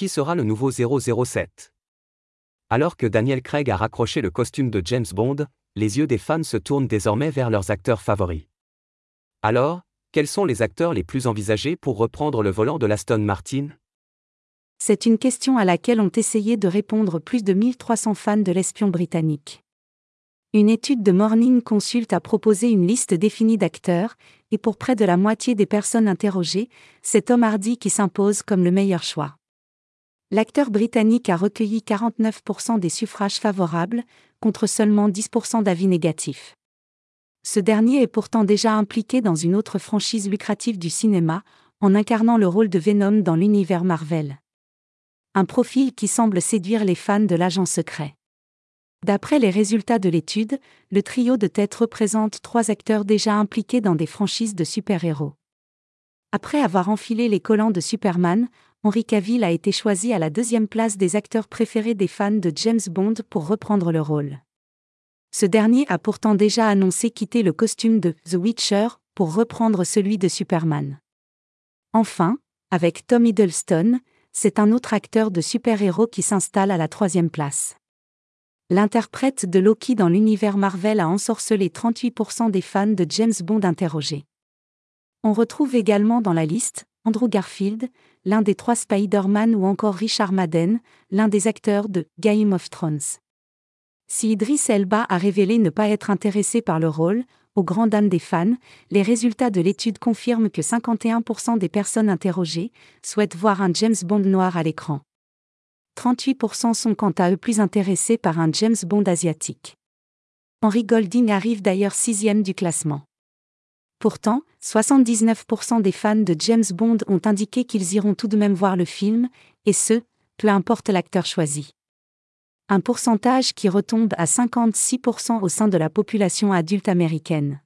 Qui sera le nouveau 007 Alors que Daniel Craig a raccroché le costume de James Bond, les yeux des fans se tournent désormais vers leurs acteurs favoris. Alors, quels sont les acteurs les plus envisagés pour reprendre le volant de l'Aston Martin? C'est une question à laquelle ont essayé de répondre plus de 1300 fans de l'espion britannique. Une étude de Morning Consult a proposé une liste définie d'acteurs, et pour près de la moitié des personnes interrogées, c'est Tom Hardy qui s'impose comme le meilleur choix. L'acteur britannique a recueilli 49% des suffrages favorables, contre seulement 10% d'avis négatifs. Ce dernier est pourtant déjà impliqué dans une autre franchise lucrative du cinéma, en incarnant le rôle de Venom dans l'univers Marvel. Un profil qui semble séduire les fans de l'agent secret. D'après les résultats de l'étude, le trio de tête représente trois acteurs déjà impliqués dans des franchises de super-héros. Après avoir enfilé les collants de Superman, Henry Cavill a été choisi à la deuxième place des acteurs préférés des fans de James Bond pour reprendre le rôle. Ce dernier a pourtant déjà annoncé quitter le costume de The Witcher pour reprendre celui de Superman. Enfin, avec Tom Hiddleston, c'est un autre acteur de super-héros qui s'installe à la troisième place. L'interprète de Loki dans l'univers Marvel a ensorcelé 38% des fans de James Bond interrogés. On retrouve également dans la liste Andrew Garfield, l'un des trois Spider-Man ou encore Richard Madden, l'un des acteurs de Game of Thrones. Si Idris Elba a révélé ne pas être intéressé par le rôle, aux grand dames des fans, les résultats de l'étude confirment que 51% des personnes interrogées souhaitent voir un James Bond noir à l'écran. 38% sont quant à eux plus intéressés par un James Bond asiatique. Henry Golding arrive d'ailleurs sixième du classement. Pourtant, 79% des fans de James Bond ont indiqué qu'ils iront tout de même voir le film, et ce, peu importe l'acteur choisi. Un pourcentage qui retombe à 56% au sein de la population adulte américaine.